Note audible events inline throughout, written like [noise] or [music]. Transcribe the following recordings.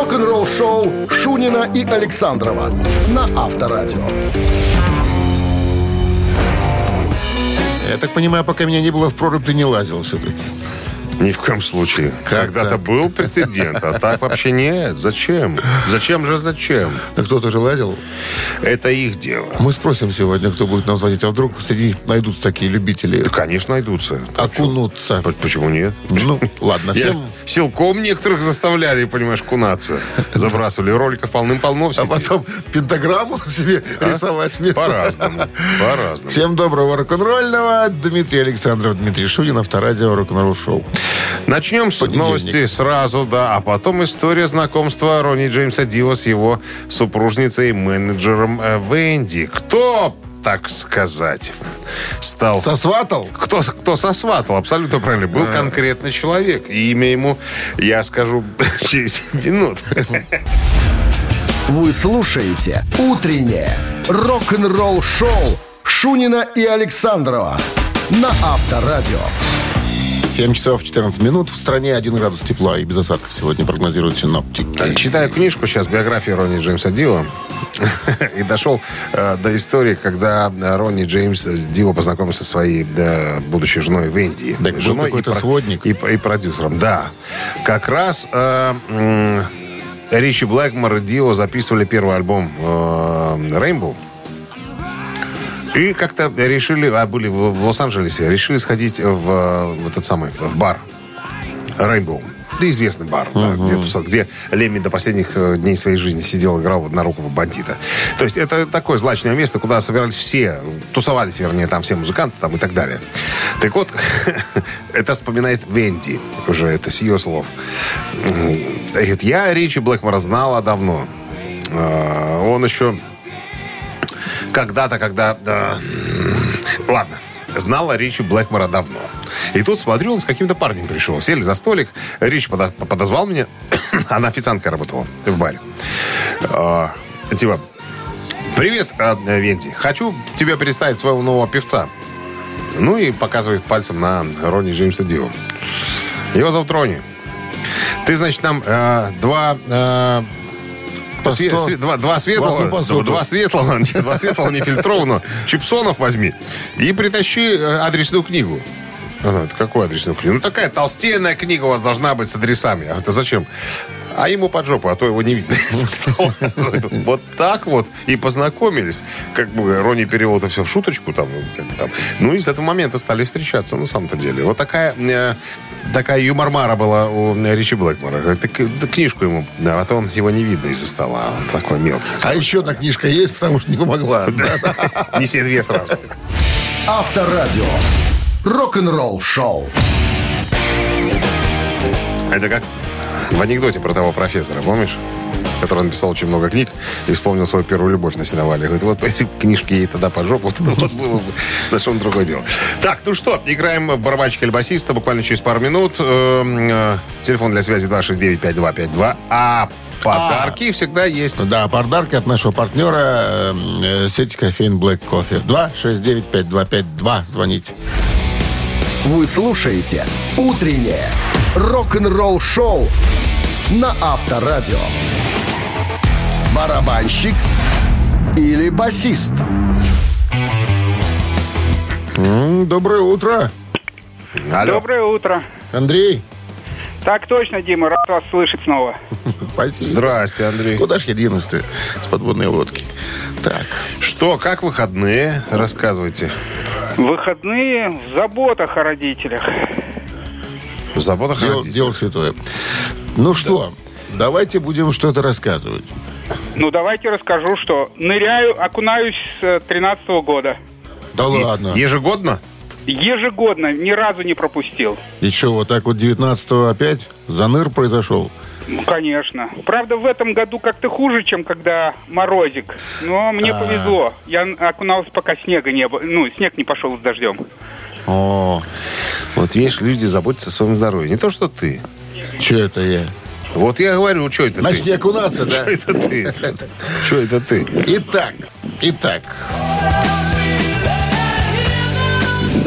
рок-н-ролл-шоу Шунина и Александрова на Авторадио. Я так понимаю, пока меня не было в прорубь, ты не лазил все-таки. Ни в коем случае. Когда-то был прецедент, а так вообще нет. Зачем? Зачем же зачем? Да кто-то же лазил. Это их дело. Мы спросим сегодня, кто будет нам звонить. А вдруг среди них найдутся такие любители Да, конечно, найдутся. окунуться. Почему нет? Ну, [laughs] ладно, всем... силком некоторых заставляли, понимаешь, кунаться. Забрасывали. Роликов полным-полно А потом пентаграмму себе рисовать вместо... По-разному. По-разному. Всем доброго рок-н-ролльного. Дмитрий Александров, Дмитрий Шунин, Авторадио, рок-н-ролл шоу. Начнем с новости сразу, да, а потом история знакомства Ронни Джеймса Дио с его супружницей и менеджером э, Венди. Кто, так сказать, стал... Сосватал? Кто, кто сосватал, абсолютно правильно. Был конкретный человек. И имя ему, я скажу, [laughs] через минут. Вы слушаете «Утреннее рок-н-ролл-шоу» Шунина и Александрова на Авторадио. 7 часов 14 минут. В стране 1 градус тепла и без осадков сегодня прогнозируют синоптики. Читаю книжку сейчас, биографию Ронни Джеймса Дио. [laughs] И дошел э, до истории, когда Ронни Джеймс Дио познакомился со своей да, будущей женой Венди. Так женой какой-то сводник. И, и продюсером, да. Как раз э, Ричи Блэкмор и Дио записывали первый альбом э, Rainbow. И как-то решили, а были в, в Лос-Анджелесе, решили сходить в, э, в этот самый, в бар Rainbow. Да, известный бар, да, где, туса- где Лемми до последних э, дней своей жизни сидел, играл на руку бандита. То есть это такое злачное место, куда собирались все, тусовались, вернее, там все музыканты там и так далее. Так вот, [laughs] это вспоминает Венди, уже это с ее слов. Говорит, я Ричи Блэкмора знала давно. А, Он еще когда-то, когда... да, м, ладно. Знала Ричи Блэкмора давно. И тут, смотрю, он с каким-то парнем пришел. Сели за столик. Подо- подозвал меня. [coughs] Она официанткой работала в баре. А, типа, привет, а, Венти. Хочу тебя представить своего нового певца. Ну и показывает пальцем на Ронни Джеймса Дио. Его зовут Ронни. Ты, значит, нам э, два... э, По све- сто. два, два светлого, два светлого, [laughs] два светлого нефильтрованного чипсонов возьми и притащи э, адресную книгу. Она, это какую адресную книгу? Ну, такая толстенная книга у вас должна быть с адресами. А это зачем? А ему под жопу, а то его не видно. [laughs] Вот так вот и познакомились. Как бы Ронни перевел это все в шуточку. Там, там. Ну и с этого момента стали встречаться на самом-то деле. Вот такая, э, такая юмормара была у Ричи Блэкмора. Говорит, «Так, да книжку ему, да, а то он его не видно из-за стола. Он такой мелкий. А еще одна книжка есть, потому что не помогла. [laughs] Неси две сразу. Авторадио. Рок-н-ролл-шоу. Это как в анекдоте про того профессора, помнишь? Который написал очень много книг и вспомнил свою первую любовь на сеновале. Говорит, вот эти книжки ей тогда по жопу, вот было бы совершенно другое дело. Так, ну что, играем в барабанщика или басиста буквально через пару минут. Эм, э, Телефон для связи 269-5252. А подарки всегда есть. Да, подарки от нашего партнера э, э, сети кофеин Black Coffee. 269-5252. Звоните. Вы слушаете «Утреннее рок-н-ролл-шоу» на Авторадио. Барабанщик или басист? Доброе утро, Алло. Доброе утро. Андрей. Так точно, Дима, рад вас слышать снова. [laughs] Спасибо. Здрасте, Андрей. Куда ж я денусь с подводной лодки? Так, Что, как выходные? Рассказывайте. Выходные в заботах о родителях. В заботах дело, родителей. дело святое. Ну что, давайте будем что-то рассказывать. Ну, давайте расскажу, что ныряю, окунаюсь с 13 года. Да ладно. Ежегодно? Ежегодно, ни разу не пропустил. И что, вот так вот 19-го опять заныр произошел? Ну, конечно. Правда, в этом году как-то хуже, чем когда морозик. Но мне А. повезло. Я окунался, пока снега не было. Ну, снег не пошел с дождем. О, Вот видишь, люди заботятся о своем здоровье. Не то, что ты. Что это я? Вот я говорю, что это Значит, ты? не окунаться, да? Что это ты? Что это ты? Итак, итак.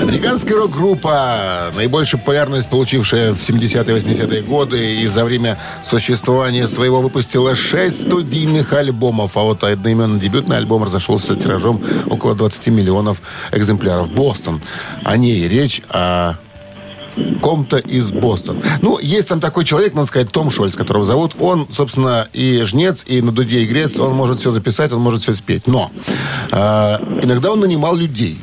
Американская рок-группа, наибольшую популярность получившая в 70-е 80-е годы и за время существования своего выпустила 6 студийных альбомов. А вот одноименный дебютный альбом разошелся тиражом около 20 миллионов экземпляров. Бостон. О ней речь, о ком-то из Бостона. Ну, есть там такой человек, надо сказать, Том Шольц, которого зовут. Он, собственно, и жнец, и на дуде и грец. Он может все записать, он может все спеть. Но э, иногда он нанимал людей.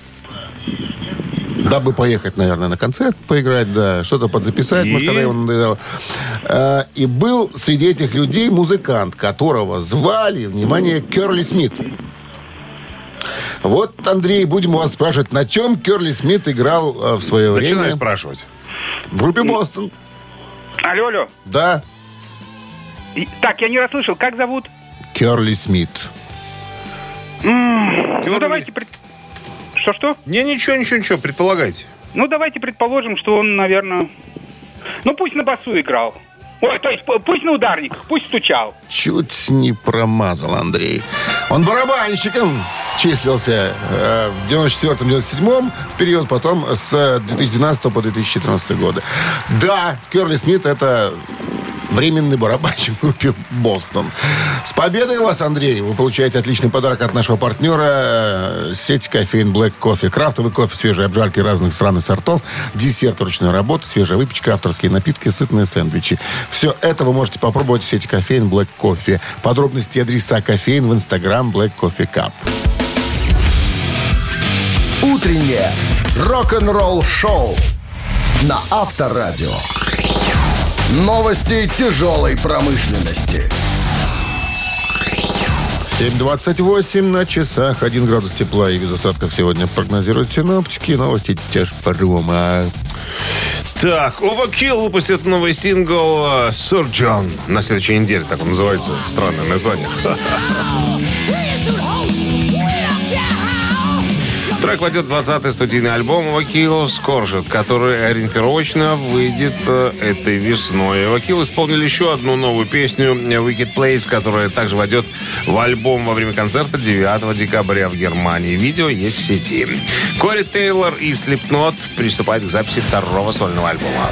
Дабы поехать, наверное, на концерт поиграть, да, что-то подзаписать, И? может, когда его надоело. Э, и был среди этих людей музыкант, которого звали, внимание, Керли Смит. Вот, Андрей, будем у вас спрашивать, на чем Керли Смит играл э, в свое время? Начинаю спрашивать. В группе Бостон. Алло, алло. Да, И- Так, я не расслышал. Как зовут? Керли Смит. Ну, Керли? давайте... пред- Что-что? Не, ничего, ничего, ничего, предполагайте. Ну, давайте предположим, что он, наверное... Ну, пусть на басу играл. Ой, то есть пусть на ударниках, пусть стучал. Чуть не промазал Андрей. Он барабанщиком числился э, в 94-97 в период, потом с 2012 по 2014 годы. Да, Керли Смит это временный барабанщик в группе «Бостон». С победой вас, Андрей! Вы получаете отличный подарок от нашего партнера э, сеть кофеин Black Coffee. Крафтовый кофе, свежие обжарки разных стран и сортов, десерт ручной работы, свежая выпечка, авторские напитки, сытные сэндвичи. Все это вы можете попробовать в сети кофеин Black Coffee. Подробности и адреса кофеин в инстаграм Black Coffee Cup. Утреннее рок-н-ролл-шоу на Авторадио. Новости тяжелой промышленности. 7.28 на часах. 1 градус тепла и без осадков сегодня прогнозируют синоптики. Новости тяжпрома. Так, Overkill выпустит новый сингл э, «Surgeon» на следующей неделе. Так он называется. Странное название. [laughs] Трек войдет в 20-й студийный альбом Overkill Scorched, который ориентировочно выйдет э, этой весной. Overkill исполнили еще одну новую песню Wicked Place, которая также войдет в альбом во время концерта 9 декабря в Германии. Видео есть в сети. Кори Тейлор и Slipknot приступают к записи второго сольного альбома.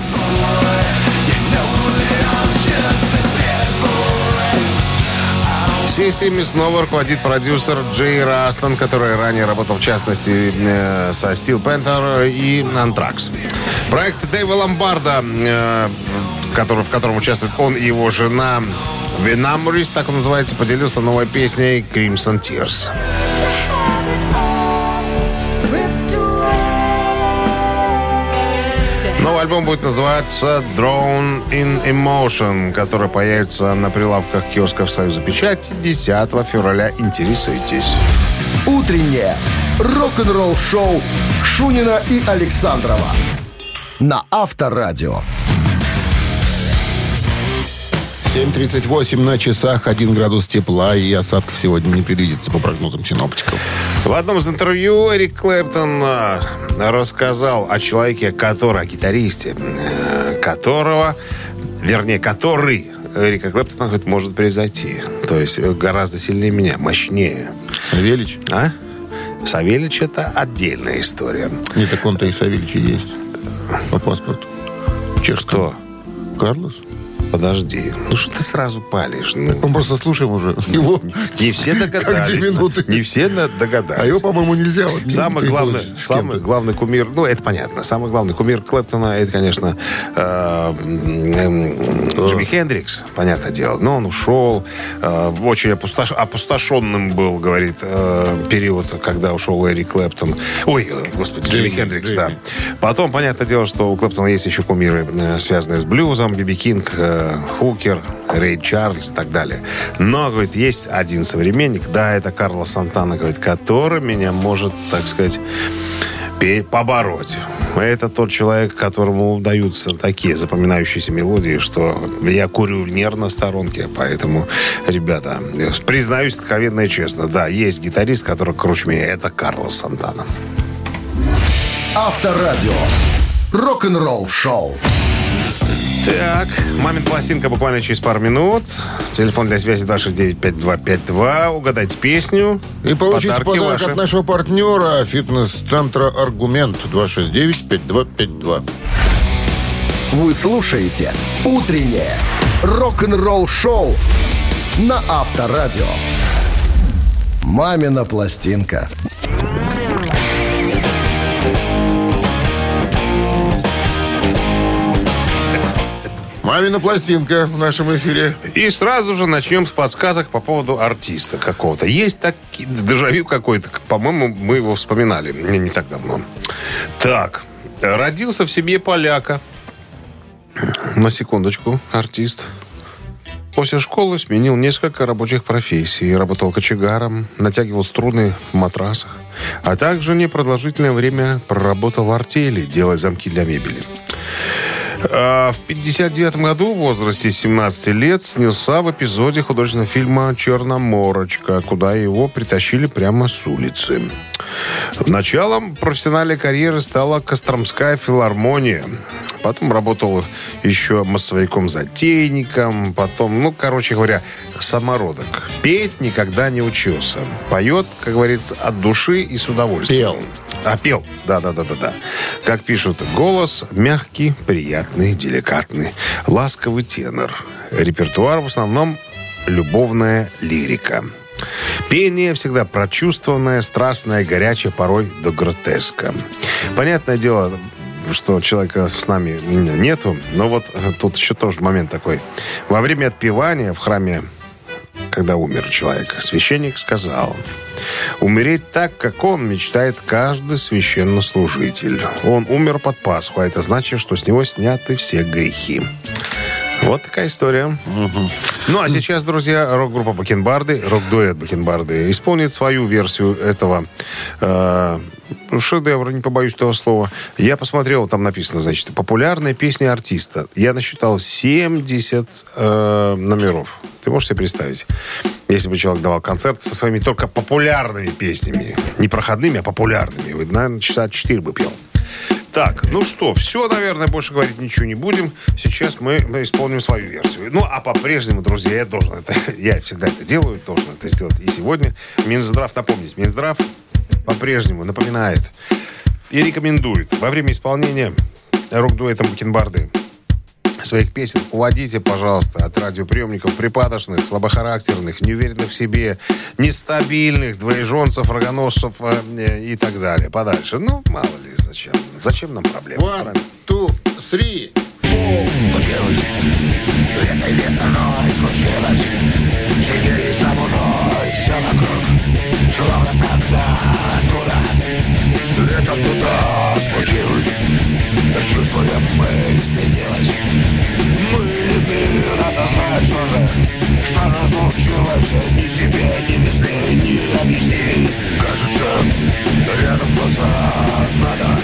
Сессиями снова руководит продюсер Джей Растон, который ранее работал, в частности, э, со Steel Panther и Anthrax. Проект Дэйва Ломбарда, э, который, в котором участвует он и его жена Венамурис, так он называется, поделился новой песней Crimson Tears. Новый альбом будет называться Drone in Emotion, который появится на прилавках киосков Союза Печати 10 февраля. Интересуйтесь. Утреннее рок-н-ролл-шоу Шунина и Александрова на Авторадио. 7.38 на часах, 1 градус тепла и осадков сегодня не предвидится по прогнозам синоптиков. В одном из интервью Эрик Клэптон э, рассказал о человеке, который, о гитаристе, э, которого, вернее, который Эрика Клэптона говорит, может превзойти. То есть э, гораздо сильнее меня, мощнее. Савельич? А? Савельич это отдельная история. Не, так он-то и Савельич и есть. По паспорту. Чешскому. Кто? Карлос? Подожди. Ну что ты сразу палишь? Ну, Мы просто слушаем уже [laughs] его. не все догадались. минуты. Не все догадались. А его, по-моему, нельзя. вот, Самый главный, самый главный кумир, ну, это понятно, самый главный кумир Клэптона, это, конечно, э, м, Джимми Хендрикс, понятное дело. Но он ушел, э, очень опустош- опустошенным был, говорит, э, период, когда ушел Эрик Клэптон. Ой, э, господи, Джимми, Джимми, Хендрикс, Джимми. да. Потом, понятное дело, что у Клэптона есть еще кумиры, э, связанные с блюзом, Биби Кинг, Хукер, Рэй Чарльз и так далее. Но, говорит, есть один современник, да, это Карло Сантана, говорит, который меня может, так сказать, побороть. Это тот человек, которому удаются такие запоминающиеся мелодии, что я курю нервно в сторонке. Поэтому, ребята, признаюсь откровенно и честно, да, есть гитарист, который круче меня. Это Карлос Сантана. Авторадио. Рок-н-ролл-шоу. Так, мамин пластинка буквально через пару минут. Телефон для связи 269-5252. Угадайте песню. И получите Подарки подарок ваши. от нашего партнера фитнес-центра «Аргумент» 269-5252. Вы слушаете «Утреннее рок-н-ролл-шоу» на Авторадио. «Мамина пластинка». Мамина пластинка в нашем эфире. И сразу же начнем с подсказок по поводу артиста какого-то. Есть так дежавю какой-то. По-моему, мы его вспоминали не, не так давно. Так, родился в семье поляка. На секундочку, артист. После школы сменил несколько рабочих профессий. Работал кочегаром, натягивал струны в матрасах. А также непродолжительное время проработал в артели, делая замки для мебели. А, В 59 году, в возрасте 17 лет, снялся в эпизоде художественного фильма «Черноморочка», куда его притащили прямо с улицы. Началом профессиональной карьеры стала Костромская филармония. Потом работал еще массовиком-затейником. Потом, ну, короче говоря, самородок. Петь никогда не учился. Поет, как говорится, от души и с удовольствием. Пел. А, пел. Да, да, да, да, да. Как пишут, голос мягкий, приятный, деликатный, ласковый тенор. Репертуар в основном любовная лирика. Пение всегда прочувствованное, страстное, горячее, порой до гротеска. Понятное дело, что человека с нами нету, но вот тут еще тоже момент такой. Во время отпевания в храме когда умер человек, священник сказал, умереть так, как он мечтает каждый священнослужитель. Он умер под Пасху, а это значит, что с него сняты все грехи. Вот такая история. Ну, а сейчас, друзья, рок-группа Бакенбарды, рок-дуэт Бакенбарды исполнит свою версию этого э, шедевра, не побоюсь этого слова. Я посмотрел, там написано, значит, популярные песни артиста. Я насчитал 70 э, номеров. Ты можешь себе представить? Если бы человек давал концерт со своими только популярными песнями. Не проходными, а популярными. Вы, наверное, часа 4 бы пел. Так, ну что, все, наверное, больше говорить ничего не будем. Сейчас мы, мы исполним свою версию. Ну, а по-прежнему, друзья, я должен это, [laughs] я всегда это делаю, должен это сделать и сегодня. Минздрав, напомнить, Минздрав по-прежнему напоминает и рекомендует во время исполнения рок-дуэтом Бакенбарды своих песен уводите, пожалуйста, от радиоприемников припадочных, слабохарактерных, неуверенных в себе, нестабильных, двоеженцев, рогоносцев э, и так далее. Подальше. Ну, мало ли зачем. Зачем нам проблемы? One, two, three. случилось Этой весной случилось Сидели Тогда откуда Это беда случилось. Чувствуем мы изменилось Мы мир, надо знать, что же Что же случилось Ни себе, ни весны, не объясни Кажется, рядом глаза надо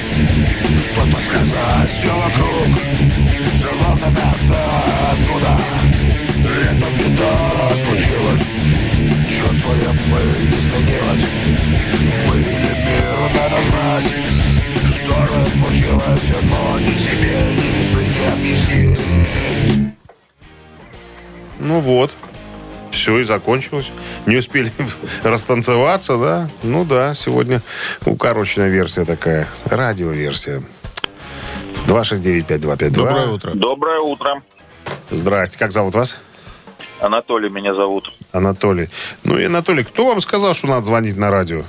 Что-то сказать, все вокруг Словно тогда откуда эта беда случилась Чувствуем мы изменилось Мы или миру надо знать Что же случилось, но ни себе, ни весны не объяснить Ну вот. Все и закончилось. Не успели [laughs] растанцеваться, да? Ну да, сегодня укороченная версия такая. Радиоверсия. 269-5252. Доброе утро. Доброе утро. Здрасте. Как зовут вас? Анатолий меня зовут. Анатолий. Ну и, Анатолий, кто вам сказал, что надо звонить на радио?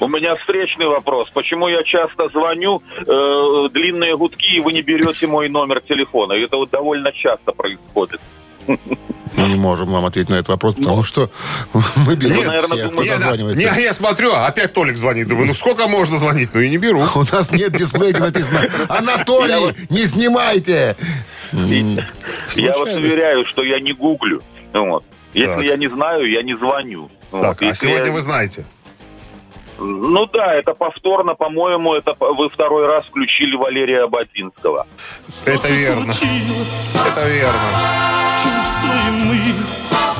У меня встречный вопрос. Почему я часто звоню, э, длинные гудки, и вы не берете мой номер телефона? Это вот довольно часто происходит. Мы не можем вам ответить на этот вопрос, потому что [laughs] мы берем Вы, наверное, всех, кто дозванивается. не, я смотрю, опять Толик звонит. Думаю, ну сколько можно звонить? Ну и не беру. [laughs] У нас нет дисплея, где написано «Анатолий, не снимайте!» Я вас уверяю, что я не гуглю. Вот. Если я не знаю, я не звоню. Так, а сегодня вы знаете. Ну да, это повторно, по-моему, это вы второй раз включили Валерия Это верно. Это верно. Чувствуем мы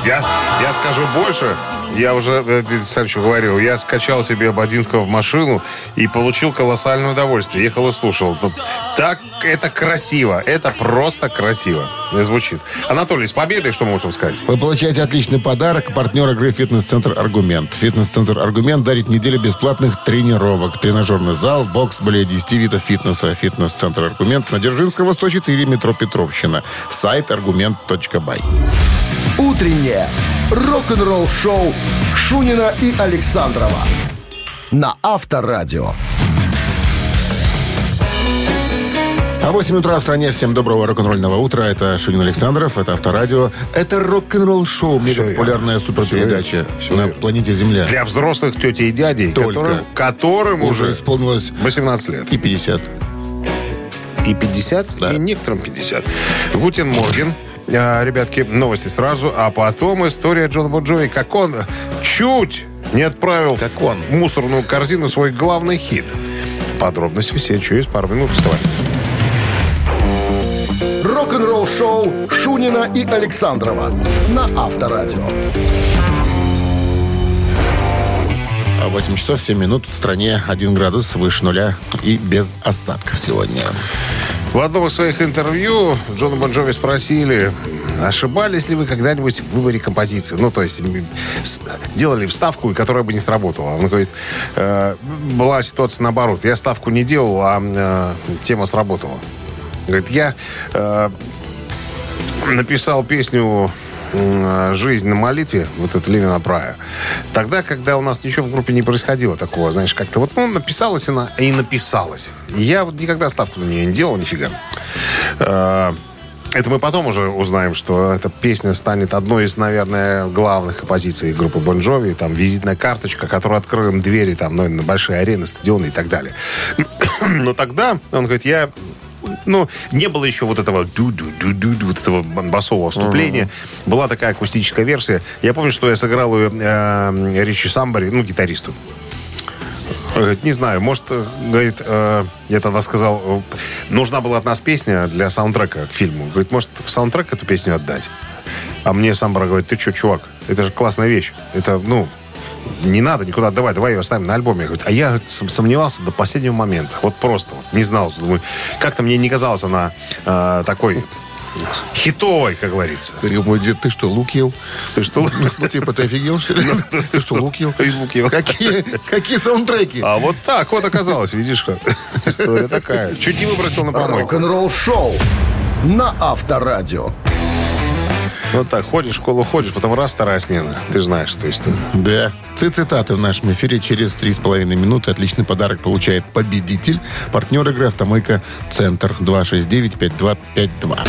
Я, я скажу больше. Я уже э, Александровичу говорил. Я скачал себе Ободинского в машину и получил колоссальное удовольствие. Ехал и слушал. Тут Так это красиво. Это просто красиво. Звучит. Анатолий, с победой что можем сказать? Вы получаете отличный подарок. Партнер игры «Фитнес-центр Аргумент». «Фитнес-центр Аргумент» дарит неделю бесплатных тренировок. Тренажерный зал, бокс, более 10 видов фитнеса. «Фитнес-центр Аргумент» на Дзержинского, 104, метро Петровщина. Сайт аргумент.бай. Утреннее рок-н-ролл-шоу Шунина и Александрова на Авторадио. А 8 утра в стране. Всем доброго рок-н-ролльного утра. Это Шунин Александров, это Авторадио. Это рок-н-ролл шоу, мега популярная суперпередача Всё на верно. планете Земля. Для взрослых тетей и дядей, Только. которым, которым Уже уже исполнилось 18 лет. и 50. И 50, Да. и некоторым 50. Guten Morgen. А, Ребятки, новости сразу, а потом история Джона Бон Джови, как он чуть не отправил Как он. в мусорную корзину свой главный хит. Подробности все через пару минут. Вставай. Рок-н-ролл-шоу Шунина и Александрова на Авторадио. А 8 часов 7 минут в стране 1 градус выше нуля и без осадков сегодня. В одном из своих интервью Джона Бон Джови спросили, ошибались ли вы когда-нибудь в выборе композиции? Ну, то есть делали вставку, которая бы не сработала. Он говорит, «Э, была ситуация наоборот. Я ставку не делал, а э, тема сработала. Говорит, я э, написал песню «Жизнь на молитве», вот это Левина Прая, тогда, когда у нас ничего в группе не происходило такого, знаешь, как-то вот, ну, написалась она и написалась. Я вот никогда ставку на нее не делал, нифига. Э, Это мы потом уже узнаем, что эта песня станет одной из, наверное, главных композиций группы Бон Джови. Там визитная карточка, которая открыла им двери там, ну, на большие арены, стадионы и так далее. [clears throat] Но тогда, он говорит, я ну, не было еще вот этого ду-ду-ду-ду, вот этого басового вступления. Была такая акустическая версия. Я помню, что я сыграл ее э, Ричи Самбари, ну, гитаристу. Говорит, не знаю, может, э, говорит, э, я тогда сказал, э, нужна была от нас песня для саундтрека к фильму. Говорит, может, в саундтрек эту песню отдать? А мне Самбара говорит, ты что, чувак, это же классная вещь. Это, ну, не надо никуда отдавать, давай ее оставим на альбоме. А я сомневался до последнего момента. Вот просто, вот, не знал. Думаю, как-то мне не казалось она э, такой хитовой, как говорится. Говорил мой дед, ты что, лук ел? Ты что? Ну, типа, ты офигел, что ли? [laughs] Ты что, лук ел? Лук ел. Какие, какие саундтреки? А вот так вот оказалось, видишь как. История такая. Чуть не выбросил на помойку. Рок-н-ролл-шоу на Авторадио. Вот так, ходишь, в школу ходишь, потом раз, вторая смена. Ты же знаешь, что история. Да. Цитаты в нашем эфире через 3,5 минуты. Отличный подарок получает победитель. Партнер игры «Автомойка Центр» 269-5252.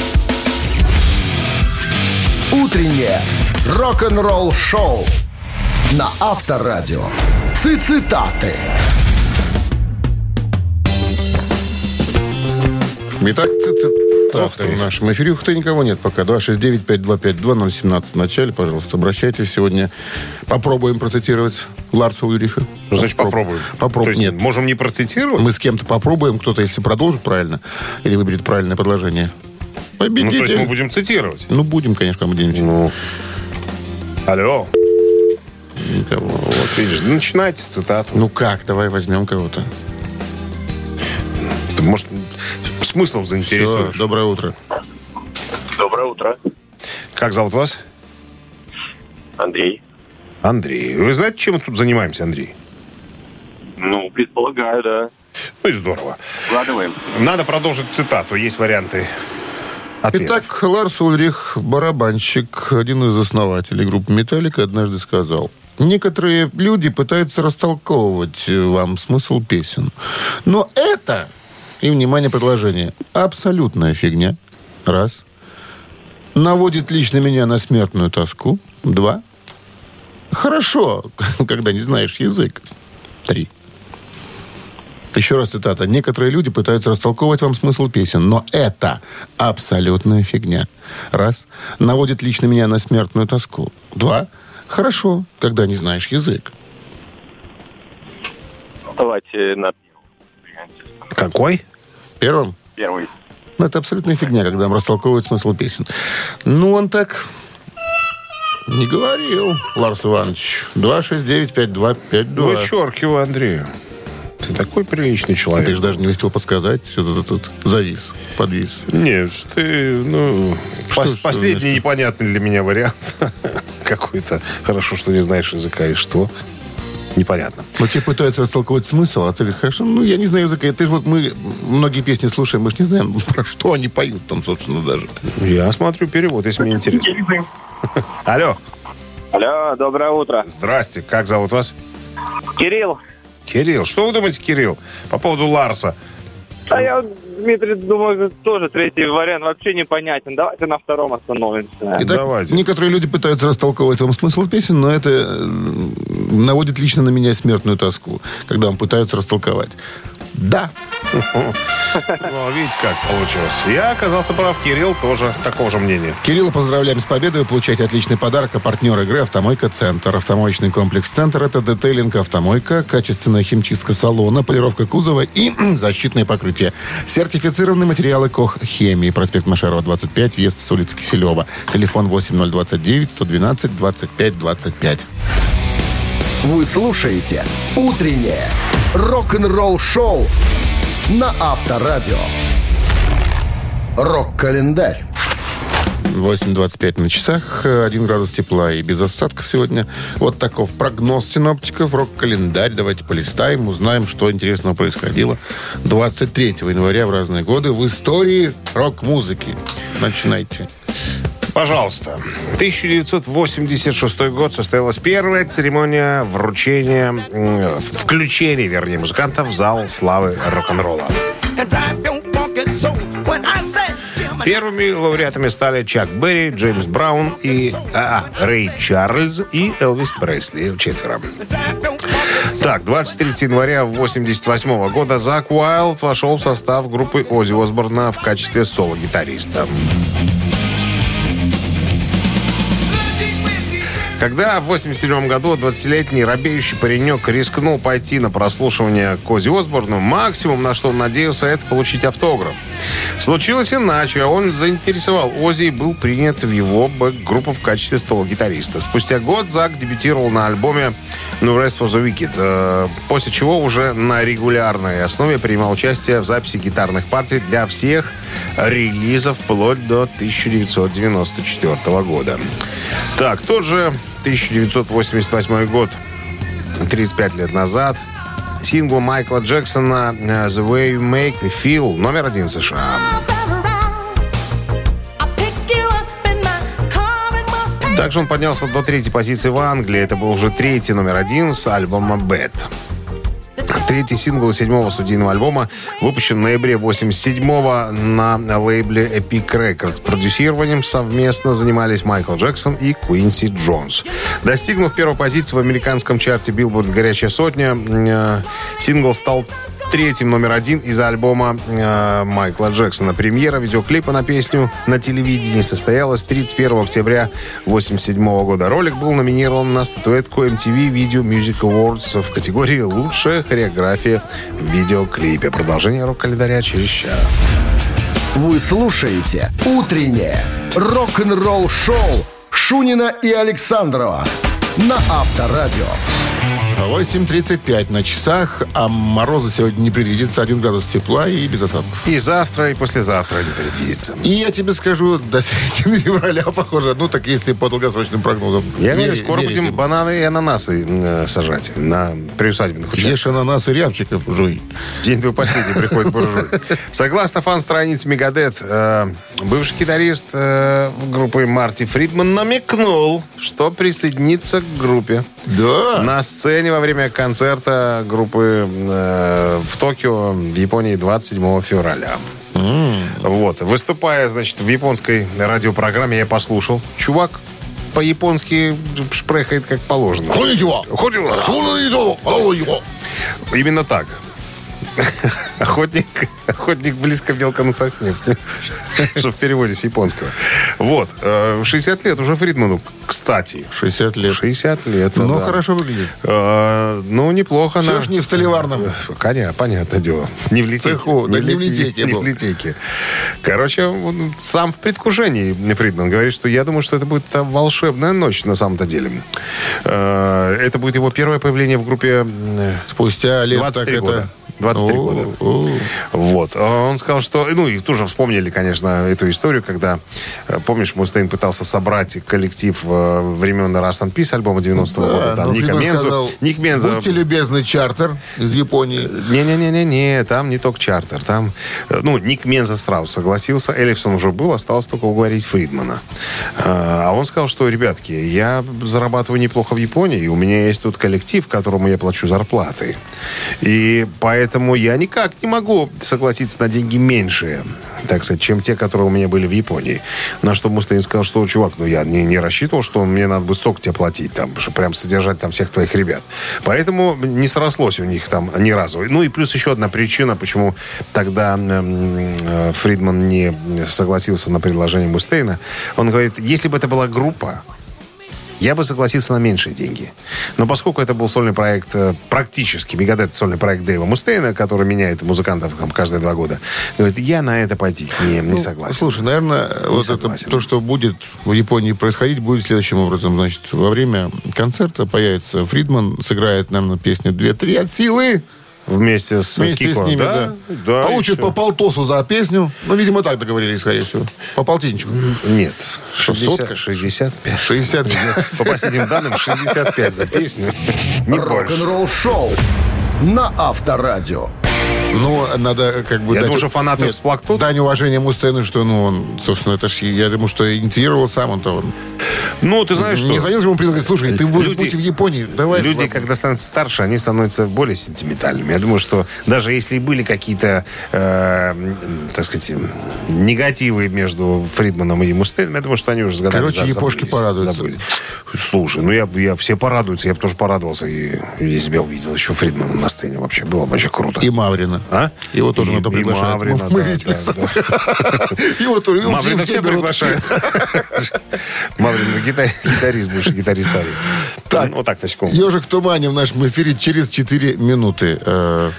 Утреннее рок-н-ролл-шоу на Авторадио. Цитаты. Итак, цитаты в нашем эфире. Ух ты, никого нет пока. 269-5252-017 в начале, пожалуйста, обращайтесь. Сегодня попробуем процитировать Ларса Ульриха. Что значит попробуем? Попробуем. Нет. можем не процитировать? Мы с кем-то попробуем, кто-то, если продолжит правильно, или выберет правильное предложение. Ну, то есть Победитель. мы будем цитировать. Ну, будем, конечно, где-нибудь. Ну. Алло. Никого. Вот видишь, начинайте цитату. Ну как, давай возьмем кого-то. Может, смыслом Все, заинтересуешь. доброе утро. Доброе утро. Как зовут вас? Андрей. Андрей. Вы знаете, чем мы тут занимаемся, Андрей? Ну, предполагаю, да. Ну и здорово. Вкладываем. Надо продолжить цитату. Есть варианты ответов. Итак, Ларс Ульрих, барабанщик, один из основателей группы «Металлика», однажды сказал, некоторые люди пытаются растолковывать вам смысл песен. Но это, и, внимание, предложение, абсолютная фигня. Раз. Наводит лично меня на смертную тоску. Два. Хорошо, [laughs] когда не знаешь язык. Три. Еще раз цитата. Некоторые люди пытаются растолковывать вам смысл песен, но это абсолютная фигня. Раз. Наводит лично меня на смертную тоску. Два. Хорошо, когда не знаешь язык. Давайте на. Какой? Первым. Первый. Ну, это абсолютная фигня, когда вам растолковывают смысл песен. Ну, он так Не говорил, Ларс Иванович. 269-5252. Вычеркиваю, Андрей. Ты такой приличный А человек. ты же даже не успел подсказать. Что-то тут завис, подвис. Нет, ты, ну, Что- пос- что последний значит? непонятный для меня вариант. [laughs] Какой-то. Хорошо, что не знаешь языка и что. Непонятно. Вот тебе пытаются растолковать смысл, а ты говоришь, хорошо, ну, я не знаю языка. Ты же вот мы многие песни слушаем, мы же не знаем, [laughs] про что они поют там, собственно, даже. Я смотрю перевод, если мне интересно. [laughs] Алло. Алло, доброе утро. Здрасте, как зовут вас? Кирилл. Кирилл. Что вы думаете, Кирилл, по поводу Ларса? А я, Дмитрий, думаю, тоже третий вариант вообще непонятен. Давайте на втором остановимся. Итак, Давайте. некоторые люди пытаются растолковывать вам смысл песен, но это наводит лично на меня смертную тоску, когда вам пытаются растолковать. Да, [laughs] Ну, видите, как получилось. Я оказался прав, Кирилл тоже такого же мнения. Кирилла поздравляем с победой. Вы получаете отличный подарок. А партнер игры «Автомойка Центр». Автомоечный комплекс «Центр» — это детейлинг «Автомойка», качественная химчистка салона, полировка кузова и [clears throat] защитное покрытие. Сертифицированные материалы «Кох Хемии». Проспект Машарова, 25, въезд с улицы Киселева. Телефон 8029 112 25 25. Вы слушаете «Утреннее рок-н-ролл-шоу» на Авторадио. Рок-календарь. 8.25 на часах, 1 градус тепла и без осадков сегодня. Вот таков прогноз синоптиков, рок-календарь. Давайте полистаем, узнаем, что интересного происходило 23 января в разные годы в истории рок-музыки. Начинайте. Пожалуйста. 1986 год состоялась первая церемония вручения, включения, вернее, музыкантов в зал славы рок-н-ролла. Первыми лауреатами стали Чак Берри, Джеймс Браун и а, Рэй Чарльз и Элвис Пресли. Четверо. Так, 23 января 1988 года Зак Уайлд вошел в состав группы Оззи Осборна в качестве соло-гитариста. Когда в 87 году 20-летний робеющий паренек рискнул пойти на прослушивание к Ози Осборну, максимум, на что он надеялся, это получить автограф. Случилось иначе. Он заинтересовал Ози и был принят в его бэк-группу в качестве столо-гитариста. Спустя год Зак дебютировал на альбоме No Rest for the Wicked, э, после чего уже на регулярной основе принимал участие в записи гитарных партий для всех релизов вплоть до 1994 года. Так, тот же 1988 год, 35 лет назад, сингл Майкла Джексона э, «The Way You Make Me Feel» номер один США. Также он поднялся до третьей позиции в Англии. Это был уже третий номер один с альбома «Bad». Третий сингл седьмого студийного альбома выпущен в ноябре 87-го на лейбле Epic Records. Продюсированием совместно занимались Майкл Джексон и Куинси Джонс. Достигнув первой позиции в американском чарте Billboard «Горячая сотня», э, сингл стал третьим номер один из альбома э, Майкла Джексона. Премьера видеоклипа на песню на телевидении состоялась 31 октября 1987 года. Ролик был номинирован на статуэтку MTV Video Music Awards в категории «Лучшая хореография в видеоклипе». Продолжение рок-календаря через час. Вы слушаете «Утреннее рок-н-ролл-шоу» Шунина и Александрова на Авторадио. 8.35 на часах, а мороза сегодня не предвидится. 1 градус тепла и без осадков. И завтра, и послезавтра не предвидится. И я тебе скажу, до середины [laughs] февраля, похоже, ну так если по долгосрочным прогнозам. Я верю, скоро верить будем бананы и ананасы э, сажать на приусадебных участках. Ешь ананас и рябчиков, жуй. День твой последний приходит буржуй. [laughs] Согласно фан-странице Мегадет, э, бывший гитарист э, группы Марти Фридман намекнул, что присоединится к группе. Да. На сцене во время концерта группы э, в Токио, в Японии, 27 февраля. Вот. Выступая, значит, в японской радиопрограмме, я послушал. Чувак по-японски шпрехает как положено. Коничева. Коничева. Именно так. [laughs] Охотник, охотник близко мелко на сосне. [laughs] Что в переводе с японского. Вот. э, 60 лет уже Фридману, кстати. 60 лет. 60 лет. Ну, да. хорошо выглядит. Э, Ну, неплохо. Все на- ж не в столеварном. Конечно, понятное дело. Не в литейке. Цеху, да, не в лите- литейке Не в литейке. Короче, он сам в предвкушении Фридман говорит, что я думаю, что это будет волшебная ночь на самом-то деле. Э, Это будет его первое появление в группе э, Спустя лет 23 так года. это... 23 О, года. Вот. А Он сказал, что... Ну, и тоже вспомнили, конечно, эту историю, когда, э, помнишь, Мустейн пытался собрать коллектив э, времен Rust and Peace альбома 90-го года. Да, Там но Ника Мензу. сказал, Ник Менза... Будьте любезны, чартер из Японии. Не-не-не-не-не, там не только чартер. Там, э, ну, Ник Менза сразу согласился. Эллифсон уже был, осталось только уговорить Фридмана. А он сказал, что, ребятки, я зарабатываю неплохо в Японии, и у меня есть тут коллектив, которому я плачу зарплаты. И поэтому я никак не могу согласиться на деньги меньшие, так сказать, чем те, которые у меня были в Японии. На что Мустейн сказал, что, чувак, ну я не, не рассчитывал, что мне надо бы столько тебе платить, там, чтобы прям содержать там всех твоих ребят. Поэтому не срослось у них там ни разу. Ну и плюс еще одна причина, почему тогда э, Фридман не согласился на предложение Мустейна. Он говорит, если бы это была группа, я бы согласился на меньшие деньги. Но поскольку это был сольный проект, э, практически Мегадет сольный проект Дэйва Мустейна, который меняет музыкантов там, каждые два года, говорит, я на это пойти не, не согласен. Слушай, наверное, вот согласен. это то, что будет в Японии происходить, будет следующим образом. Значит, во время концерта появится Фридман, сыграет, наверное, песню «Две-три от силы». Вместе с Вместе Кико, с ними, да. Да, Получит всё. по полтосу за песню. Ну, видимо, так договорились, скорее всего. По полтинничку. Нет. Что, 60, сотка? 65. 65. По последним данным, 65 за песню. [laughs] Не больше. Рок-н-ролл шоу на Авторадио. Ну, надо как бы... Я дать- думаю, что фанаты Нет, всплакнут. Дань уважения Мустейну, что, ну, он, собственно, это ж, я думаю, что инициировал сам он-то. Он. Ну, ты знаешь, Не что... звонил же ему, говорит, слушай, ты Люди- будь в Японии, давай. Люди, ладно». когда становятся старше, они становятся более сентиментальными. Я думаю, что даже если были какие-то, э, так сказать, негативы между Фридманом и Мустейном, я думаю, что они уже с годами Короче, за- япошки забылись, порадуются. забыли. Слушай, ну я, я все порадуются, я бы тоже порадовался, и, если бы я увидел еще Фридмана на сцене, вообще было бы очень круто. И Маврина. А? Его тоже И- надо и приглашать. Маврина, мы да, видели да, тобой. [laughs] Его тоже Маврина все берут. приглашают. [laughs] Маврин гитар- гитарист, бывший гитарист. Так. Ну, вот так, точком. Ежик в тумане в нашем эфире через 4 минуты. Э,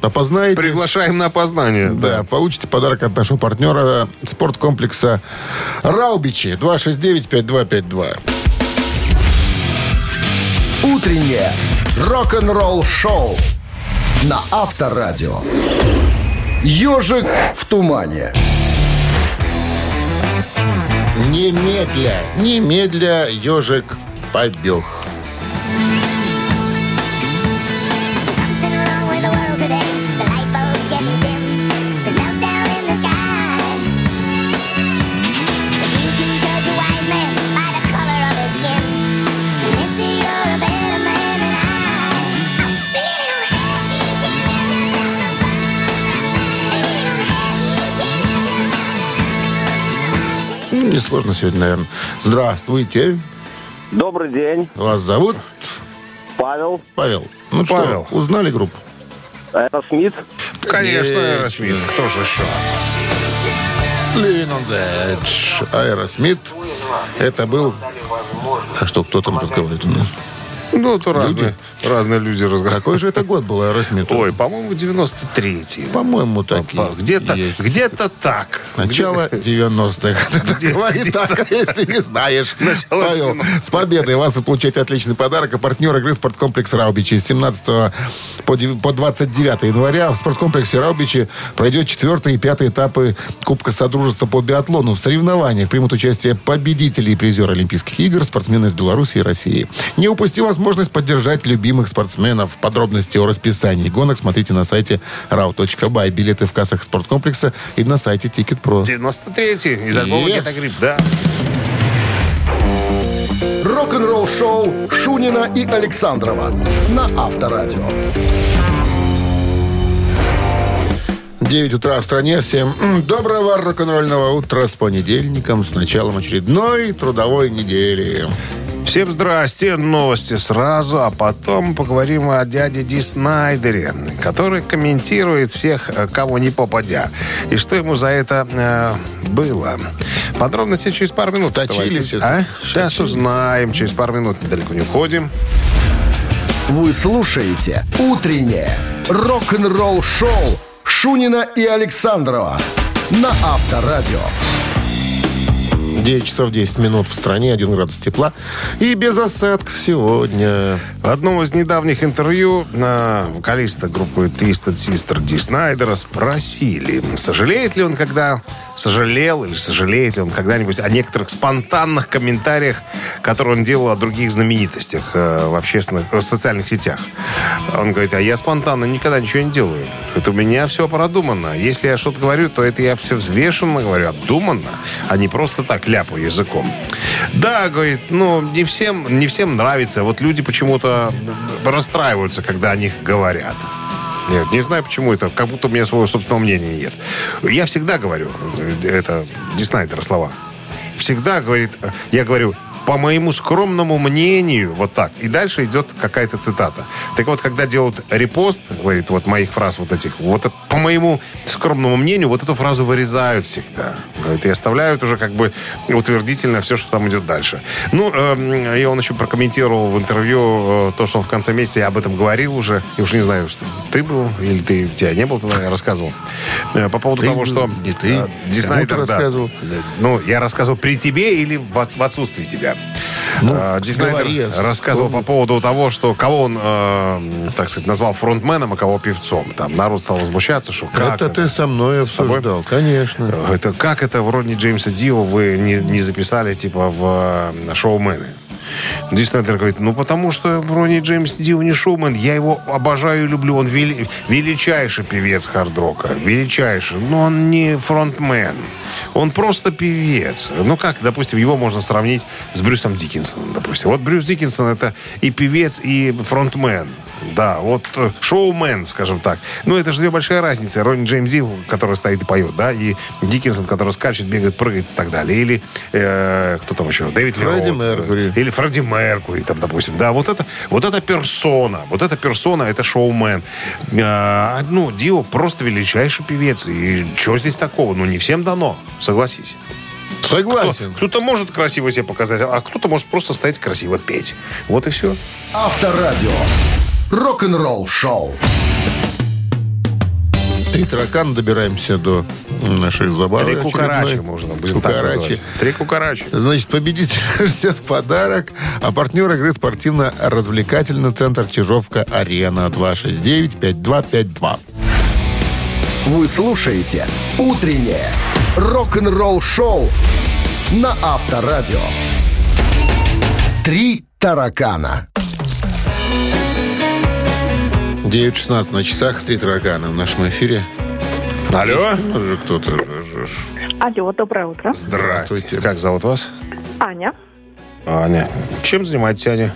Опознаете? Приглашаем на опознание. Да, получите подарок от нашего партнера спорткомплекса Раубичи 269-5252. Утреннее рок-н-ролл шоу на Авторадио. Ежик в тумане. Немедля, немедля ежик побег. Несложно сегодня, наверное. Здравствуйте. Добрый день, Вас зовут Павел. Павел. Ну Павел. что, узнали группу? Аэросмит. Конечно, Аэросмит. Кто же еще? Living on the Edge. Aerosmith. Это был... А что, кто там разговаривает у нас? Ну, то разные, разные люди разговаривают. Какой же это год был Аэросмит? Ой, по-моему, 93-й. По-моему, такие Где-то, где-то так. Начало 90-х. Где- Говори где- так, если не знаешь. Павел, 90-х. с победой вас вы получаете отличный подарок. А партнер игры «Спорткомплекс Раубичи». С 17 по дев- по 29 января в спорткомплексе Раубичи пройдет четвертый и пятый этапы Кубка Содружества по биатлону. В соревнованиях примут участие победители и призеры Олимпийских игр, спортсмены из Беларуси и России. Не упусти возможность поддержать любимых спортсменов. Подробности о расписании гонок смотрите на сайте rau.by. Билеты в кассах спорткомплекса и на сайте Ticket.pro. 93-й. Из альбома Yes. «Гетто Грипп», да. Рок-н-ролл шоу Шунина и Александрова на Авторадио. 9 утра в стране. Всем доброго рок-н-ролльного утра с понедельником, с началом очередной трудовой недели. Всем здрасте. Новости сразу, а потом поговорим о дяде Ди Снайдере, который комментирует всех, э, кого не попадя. И что ему за это э, было. Подробности через пару минут. Точили все. А? Сейчас узнаем. Через пару минут недалеко не уходим. Вы слушаете «Утреннее рок-н-ролл-шоу» Шунина и Александрова на Авторадио. 9 часов 10 минут в стране, 1 градус тепла. И без осадков сегодня. В одном из недавних интервью на вокалиста группы Twisted Sister Ди Снайдера спросили, сожалеет ли он, когда сожалел или сожалеет ли он когда-нибудь о некоторых спонтанных комментариях, которые он делал о других знаменитостях э, в общественных, в социальных сетях. Он говорит, а я спонтанно никогда ничего не делаю. Это у меня все продумано. Если я что-то говорю, то это я все взвешенно говорю, обдуманно, а не просто так ляпаю языком. Да, говорит, ну, не всем, не всем нравится. Вот люди почему-то расстраиваются, когда о них говорят. Нет, не знаю, почему это. Как будто у меня своего собственного мнения нет. Я всегда говорю, это Диснайдера слова. Всегда, говорит, я говорю, по моему скромному мнению, вот так. И дальше идет какая-то цитата. Так вот, когда делают репост, говорит, вот моих фраз вот этих, вот по моему скромному мнению, вот эту фразу вырезают всегда. Говорит, и оставляют уже как бы утвердительно все, что там идет дальше. Ну, эм, и он еще прокомментировал в интервью э, то, что он в конце месяца, я об этом говорил уже, и уж не знаю, что ты был или ты, тебя не был тогда, я рассказывал. Э, по поводу Ты того, был, что... не ты. э, Ди Кому Снайдер, ты да. рассказывал? Ну, я рассказывал при тебе или в, в отсутствии тебя. Ну, А, Ди Снайдер говори, рассказывал по поводу того, что кого он, э, так сказать, назвал фронтменом, а кого певцом. Там народ стал возмущаться, что как это ты со мной обсуждал, конечно. Это как это в роде Джеймса Дио вы не, не записали типа в э, шоумены? Ди Снайдер говорит, ну потому что Ронни Джеймс Дио не шоумен, я его обожаю и люблю, он вели- величайший певец хард-рока, величайший, но он не фронтмен, он просто певец. Ну как, допустим, его можно сравнить с Брюсом Диккенсоном, допустим. Вот Брюс Диккенсон это и певец, и фронтмен. Да, вот э, шоумен, скажем так. Ну, это же две большие разницы. Ронни Джеймс Ди, который стоит и поет, да, и Диккенсон, который скачет, бегает, прыгает и так далее. Или э, кто там еще? Дэвид Фредди Роуд. Меркьюри. Или Фредди Меркури, там, допустим. Да, вот это, вот эта персона, вот эта персона, это шоумен. А, ну, Дио просто величайший певец. И что здесь такого? Ну, не всем дано, согласись. Согласен. Кто-то может красиво себя показать, а кто-то может просто стоять красиво петь. Вот и все. Авторадио. Рок-н-ролл шоу. Три таракана добираемся до наших забав. Три очередной. кукарачи можно будем так Кукарачи. называть. Три кукарачи. Значит, победитель [laughs] ждет подарок. А партнер игры спортивно-развлекательный центр Чижовка-Арена 269-5252. Вы слушаете «Утреннее рок-н-ролл шоу» на Авторадио. Три таракана. 9.16 на часах. Три таракана в нашем эфире. Алло. Уже кто-то. Алло, доброе утро. Здравствуйте. Как зовут вас? Аня. Аня. Чем занимаетесь, Аня?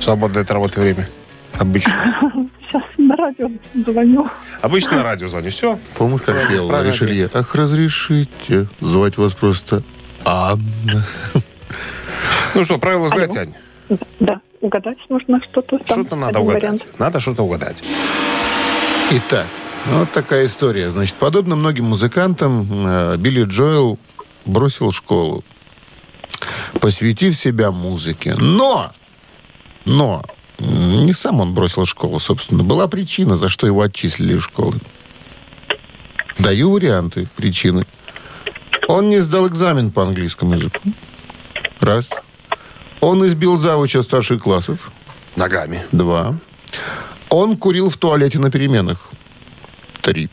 Свободное от работы время. Обычно. [laughs] Сейчас на радио звоню. Обычно на радио звоню. Все. Помнишь, как Правильно Ришелье? Ах, разрешите звать вас просто Анна. Ну что, правила знаете, Алло. Аня? Да, угадать можно что-то. Что-то надо угадать. вариант. Надо что-то угадать. Итак, вот такая история. Значит, подобно многим музыкантам, э, Билли Джоэл бросил школу, посвятив себя музыке. Но, но, не сам он бросил школу, собственно. Была причина, за что его отчислили из школы. Даю варианты причины. Он не сдал экзамен по английскому языку. Раз. Он избил завуча старших классов. Ногами. Два. Он курил в туалете на переменах. Три.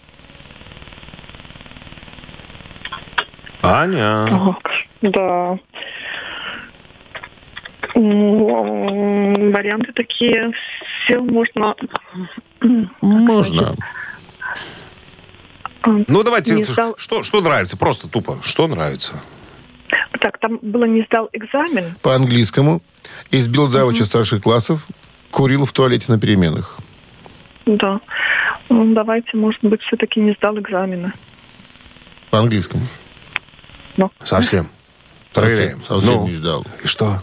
Аня. Так, да. М, Варианты такие. Все можно... Можно. Ну, давайте, что, что нравится? Просто тупо. Что нравится? Так, там было не сдал экзамен. По английскому. Избил завуча старших классов. Курил в туалете на переменах. Да. Ну, давайте, может быть, все-таки не сдал экзамены. По английскому. Ну, Совсем. [laughs] Проверяем. Совсем, совсем Ну, не сдал. и что?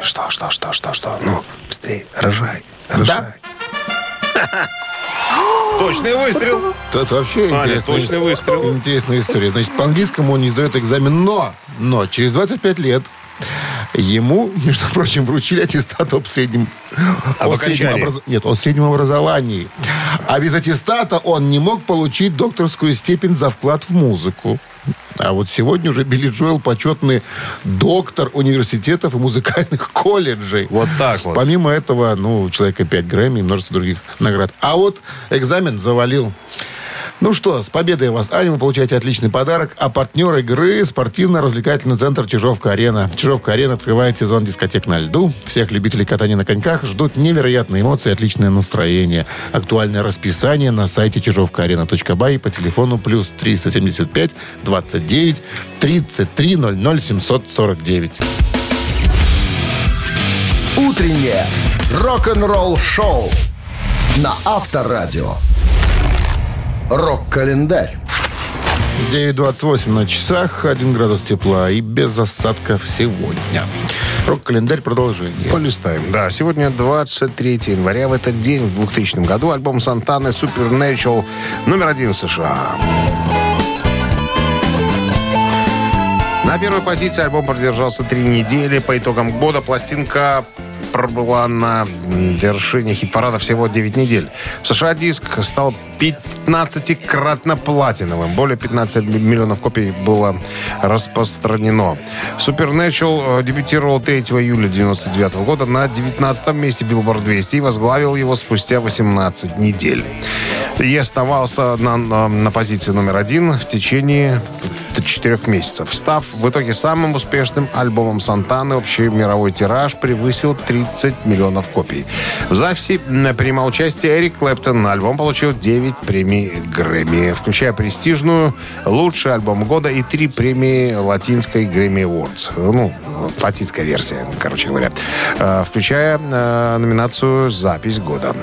Что, что, что, что, что? Ну, быстрее, рожай, рожай. [laughs] Точный выстрел. Это вообще Аня, интересная, точный выстрел. интересная история. Значит, по английскому он не сдает экзамен, но, но через 25 лет ему, между прочим, вручили аттестат об среднем, Об о среднем образ- нет, о среднем образовании. А без аттестата он не мог получить докторскую степень за вклад в музыку. А вот сегодня уже Билли Джоэл почетный доктор университетов и музыкальных [laughs] колледжей. Вот так вот. Помимо этого, ну, у человека 5 Грэмми и множество других наград. А вот экзамен завалил. Ну что, с победой вас, Аня, вы получаете отличный подарок. А партнер игры – спортивно-развлекательный центр «Чижовка-арена». «Чижовка-арена» открывает сезон дискотек на льду. Всех любителей катания на коньках ждут невероятные эмоции отличное настроение. Актуальное расписание на сайте чижовкаарена.бай по телефону плюс 375 29 33 00 749. Утреннее рок-н-ролл-шоу на Авторадио. Рок-календарь. 9.28 на часах, 1 градус тепла и без осадков сегодня. Рок-календарь продолжение. Полистаем. Да, сегодня 23 января. В этот день, в 2000 году, альбом Сантаны Supernatural номер один в США. На первой позиции альбом продержался три недели. По итогам года пластинка пробыла на вершине хит-парада всего 9 недель. В США диск стал 15-кратно платиновым. Более 15 миллионов копий было распространено. Supernatural э, дебютировал 3 июля 99 года на 19 месте Billboard 200 и возглавил его спустя 18 недель. И оставался на, на, на позиции номер один в течение четырех месяцев, став в итоге самым успешным альбомом Сантаны. Общий мировой тираж превысил 30 миллионов копий. В записи принимал участие Эрик Клэптон. Альбом получил 9 премий Грэмми, включая престижную «Лучший альбом года» и 3 премии латинской Грэмми Awards. Ну, латинская версия, короче говоря. Э, Включая э, номинацию «Запись года».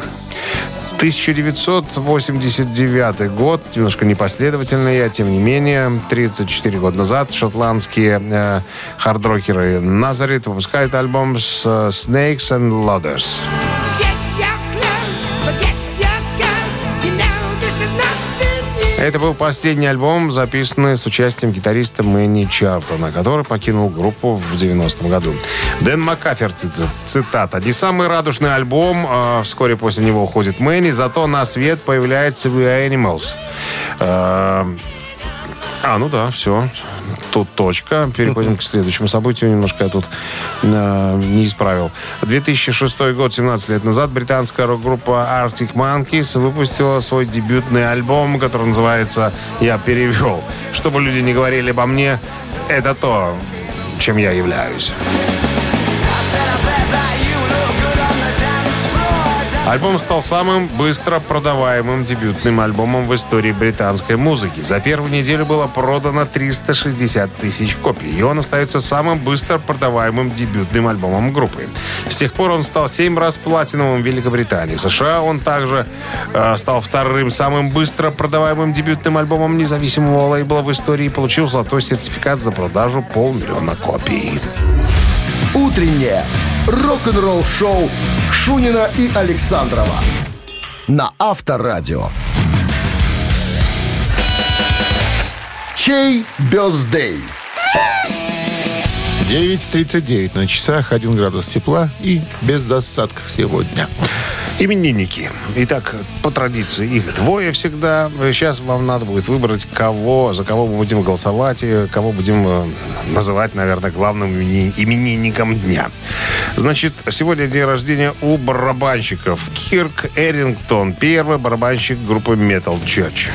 1989 год, немножко непоследовательный, а тем не менее, 34 года назад шотландские э, хардрокеры Назарит выпускают альбом с э, Snakes and Ladders. Это был последний альбом, записанный с участием гитариста Мэнни Чартона, который покинул группу в 90-м году. Дэн Маккафер, цит- цитата. «Не самый радужный альбом, а вскоре после него уходит Мэнни, зато на свет появляется We Animals». Э, а, ну да, все. Тут точка. Переходим к следующему событию. Немножко я тут э, не исправил. 2006 год, 17 лет назад, британская рок-группа Arctic Monkeys выпустила свой дебютный альбом, который называется «Я перевел». Чтобы люди не говорили обо мне, это то, чем я являюсь. Альбом стал самым быстро продаваемым дебютным альбомом в истории британской музыки. За первую неделю было продано 360 тысяч копий, и он остается самым быстро продаваемым дебютным альбомом группы. С тех пор он стал 7 раз платиновым в Великобритании. В США он также э, стал вторым самым быстро продаваемым дебютным альбомом независимого лейбла в истории и получил золотой сертификат за продажу полмиллиона копий. Утреннее рок-н-ролл-шоу Шунина и Александрова на Авторадио. Чей бездей? 9.39 на часах, 1 градус тепла и без осадков сегодня. Именинники. Итак, по традиции, их двое всегда. Сейчас вам надо будет выбрать, кого, за кого мы будем голосовать и кого будем э, называть, наверное, главным имени- именинником дня. Значит, сегодня день рождения у барабанщиков. Кирк Эрингтон, первый барабанщик группы Metal Church.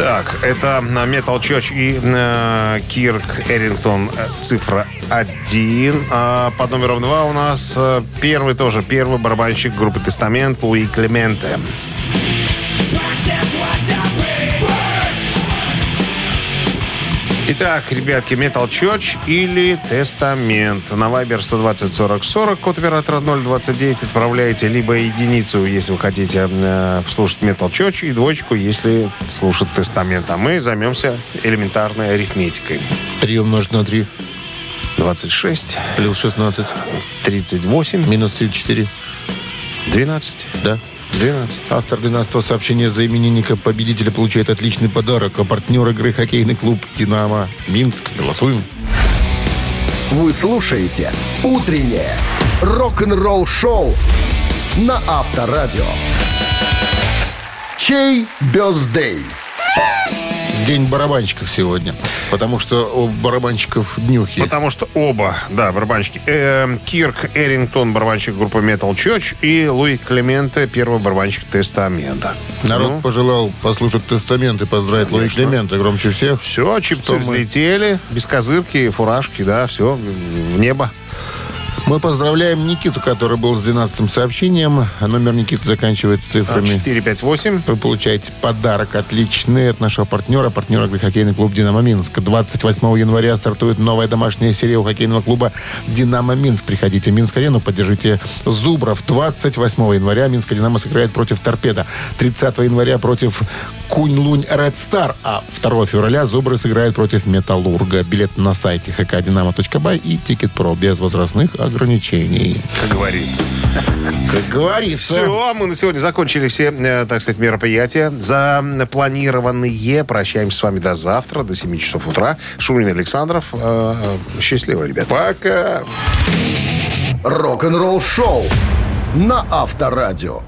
Так, это Metal Church и э, Кирк Эрингтон цифра 1. А под номером 2 у нас э, первый тоже, первый барабанщик группы Тестамент Луи Клементе. Итак, ребятки, Metal Church или Тестамент. На Viber 120 40 40, код оператора 029, отправляете либо единицу, если вы хотите э, слушать Metal Church, и двоечку, если слушать Тестамент. А мы займемся элементарной арифметикой. 3 умножить на 3 26, плюс 16 38, минус 34. 12. Да. 12. Автор 12 сообщения за именинника победителя получает отличный подарок. А партнер игры хоккейный клуб «Динамо» Минск. Голосуем. Вы слушаете «Утреннее рок-н-ролл-шоу» на Авторадио. Чей бездей? День барабанщиков сегодня. Потому что у барабанщиков днюхи. Потому что оба, да, барабанщики. Э, Кирк Эрингтон, барабанщик группы Metal Church, и Луи Клементе, первый барабанщик Тестамента. Народ Ну, пожелал послушать тестамент и поздравить Луи Конечно. Клемента громче всех. все, чипсы Что мы- взлетели, без козырки, фуражки, да, все, в небо. Мы поздравляем Никиту, который был с 12 сообщением. Номер Никиты заканчивается цифрами. 458. Вы получаете подарок отличный от нашего партнера, партнера хоккейный клуб «Динамо Минск». 28 января стартует новая домашняя серия у хоккейного клуба «Динамо Минск». Приходите в Минск-арену, поддержите Зубров. 28 января Минская «Динамо» сыграет против «Торпеда». 30 января против Куньлунь Red Star. А 2 февраля Зубры сыграют против «Металлурга». Билет на сайте hkdinamo.by и TicketPro без возрастных ограничений. Как говорится. Как говорится. Все, мы на сегодня закончили все, э, так сказать, мероприятия запланированные. Прощаемся с вами до завтра, до 7 часов утра. Шунин Александров. Э, э, Счастливо, ребят. Пока. Рок-н-ролл-шоу на Авторадио.